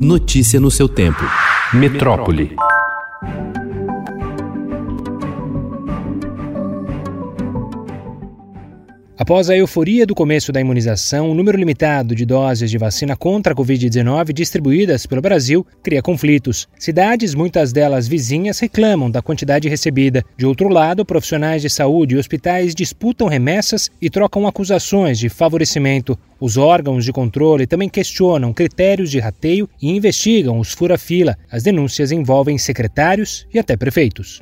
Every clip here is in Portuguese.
Notícia no seu tempo. Metrópole. Após a euforia do começo da imunização, o número limitado de doses de vacina contra a Covid-19 distribuídas pelo Brasil cria conflitos. Cidades, muitas delas vizinhas, reclamam da quantidade recebida. De outro lado, profissionais de saúde e hospitais disputam remessas e trocam acusações de favorecimento. Os órgãos de controle também questionam critérios de rateio e investigam os fura-fila. As denúncias envolvem secretários e até prefeitos.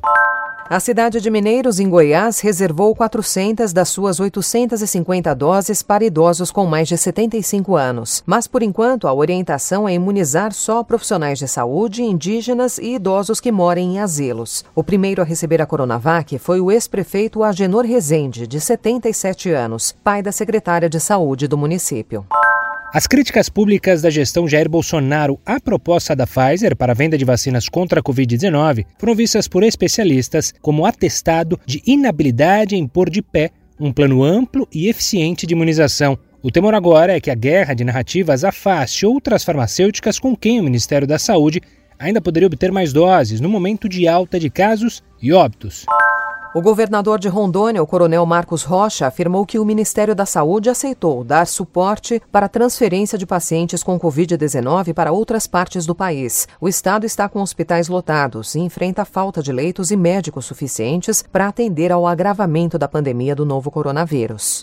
A cidade de Mineiros, em Goiás, reservou 400 das suas 850 doses para idosos com mais de 75 anos. Mas, por enquanto, a orientação é imunizar só profissionais de saúde, indígenas e idosos que morem em asilos. O primeiro a receber a Coronavac foi o ex-prefeito Agenor Rezende, de 77 anos, pai da secretária de saúde do município. As críticas públicas da gestão Jair Bolsonaro à proposta da Pfizer para a venda de vacinas contra a Covid-19 foram vistas por especialistas como atestado de inabilidade em pôr de pé um plano amplo e eficiente de imunização. O temor agora é que a guerra de narrativas afaste outras farmacêuticas com quem o Ministério da Saúde ainda poderia obter mais doses no momento de alta de casos e óbitos. O governador de Rondônia, o coronel Marcos Rocha, afirmou que o Ministério da Saúde aceitou dar suporte para a transferência de pacientes com Covid-19 para outras partes do país. O estado está com hospitais lotados e enfrenta falta de leitos e médicos suficientes para atender ao agravamento da pandemia do novo coronavírus.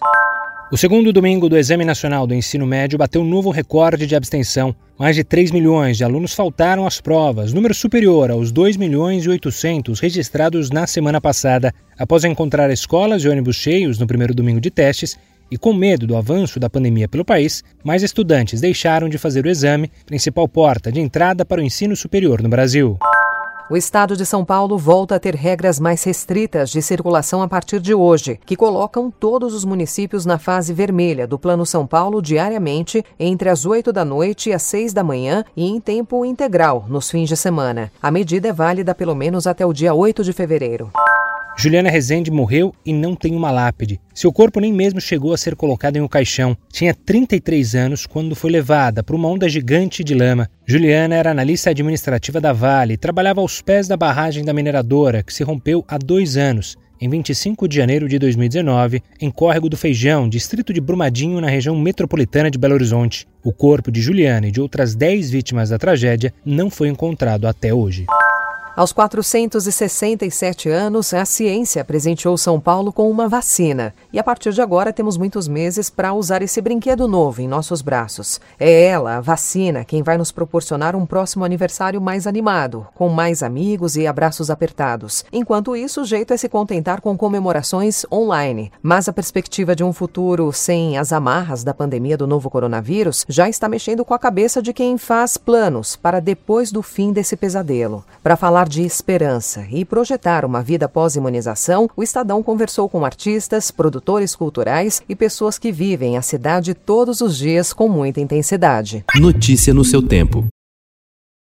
O segundo domingo do Exame Nacional do Ensino Médio bateu um novo recorde de abstenção. Mais de 3 milhões de alunos faltaram às provas, número superior aos 2 milhões e 800 registrados na semana passada. Após encontrar escolas e ônibus cheios no primeiro domingo de testes, e com medo do avanço da pandemia pelo país, mais estudantes deixaram de fazer o exame, principal porta de entrada para o ensino superior no Brasil. O estado de São Paulo volta a ter regras mais restritas de circulação a partir de hoje, que colocam todos os municípios na fase vermelha do Plano São Paulo diariamente entre as 8 da noite e as 6 da manhã e em tempo integral nos fins de semana. A medida é válida pelo menos até o dia 8 de fevereiro. Juliana Rezende morreu e não tem uma lápide. Seu corpo nem mesmo chegou a ser colocado em um caixão. Tinha 33 anos quando foi levada por uma onda gigante de lama. Juliana era analista administrativa da Vale e trabalhava aos pés da barragem da mineradora, que se rompeu há dois anos em 25 de janeiro de 2019, em Córrego do Feijão, distrito de Brumadinho, na região metropolitana de Belo Horizonte. O corpo de Juliana e de outras 10 vítimas da tragédia não foi encontrado até hoje. Aos 467 anos, a ciência presenteou São Paulo com uma vacina. E a partir de agora temos muitos meses para usar esse brinquedo novo em nossos braços. É ela, a vacina, quem vai nos proporcionar um próximo aniversário mais animado, com mais amigos e abraços apertados. Enquanto isso, o jeito é se contentar com comemorações online. Mas a perspectiva de um futuro sem as amarras da pandemia do novo coronavírus já está mexendo com a cabeça de quem faz planos para depois do fim desse pesadelo. Para falar falar de esperança e projetar uma vida pós-imunização, o Estadão conversou com artistas, produtores culturais e pessoas que vivem a cidade todos os dias com muita intensidade. Notícia no seu tempo.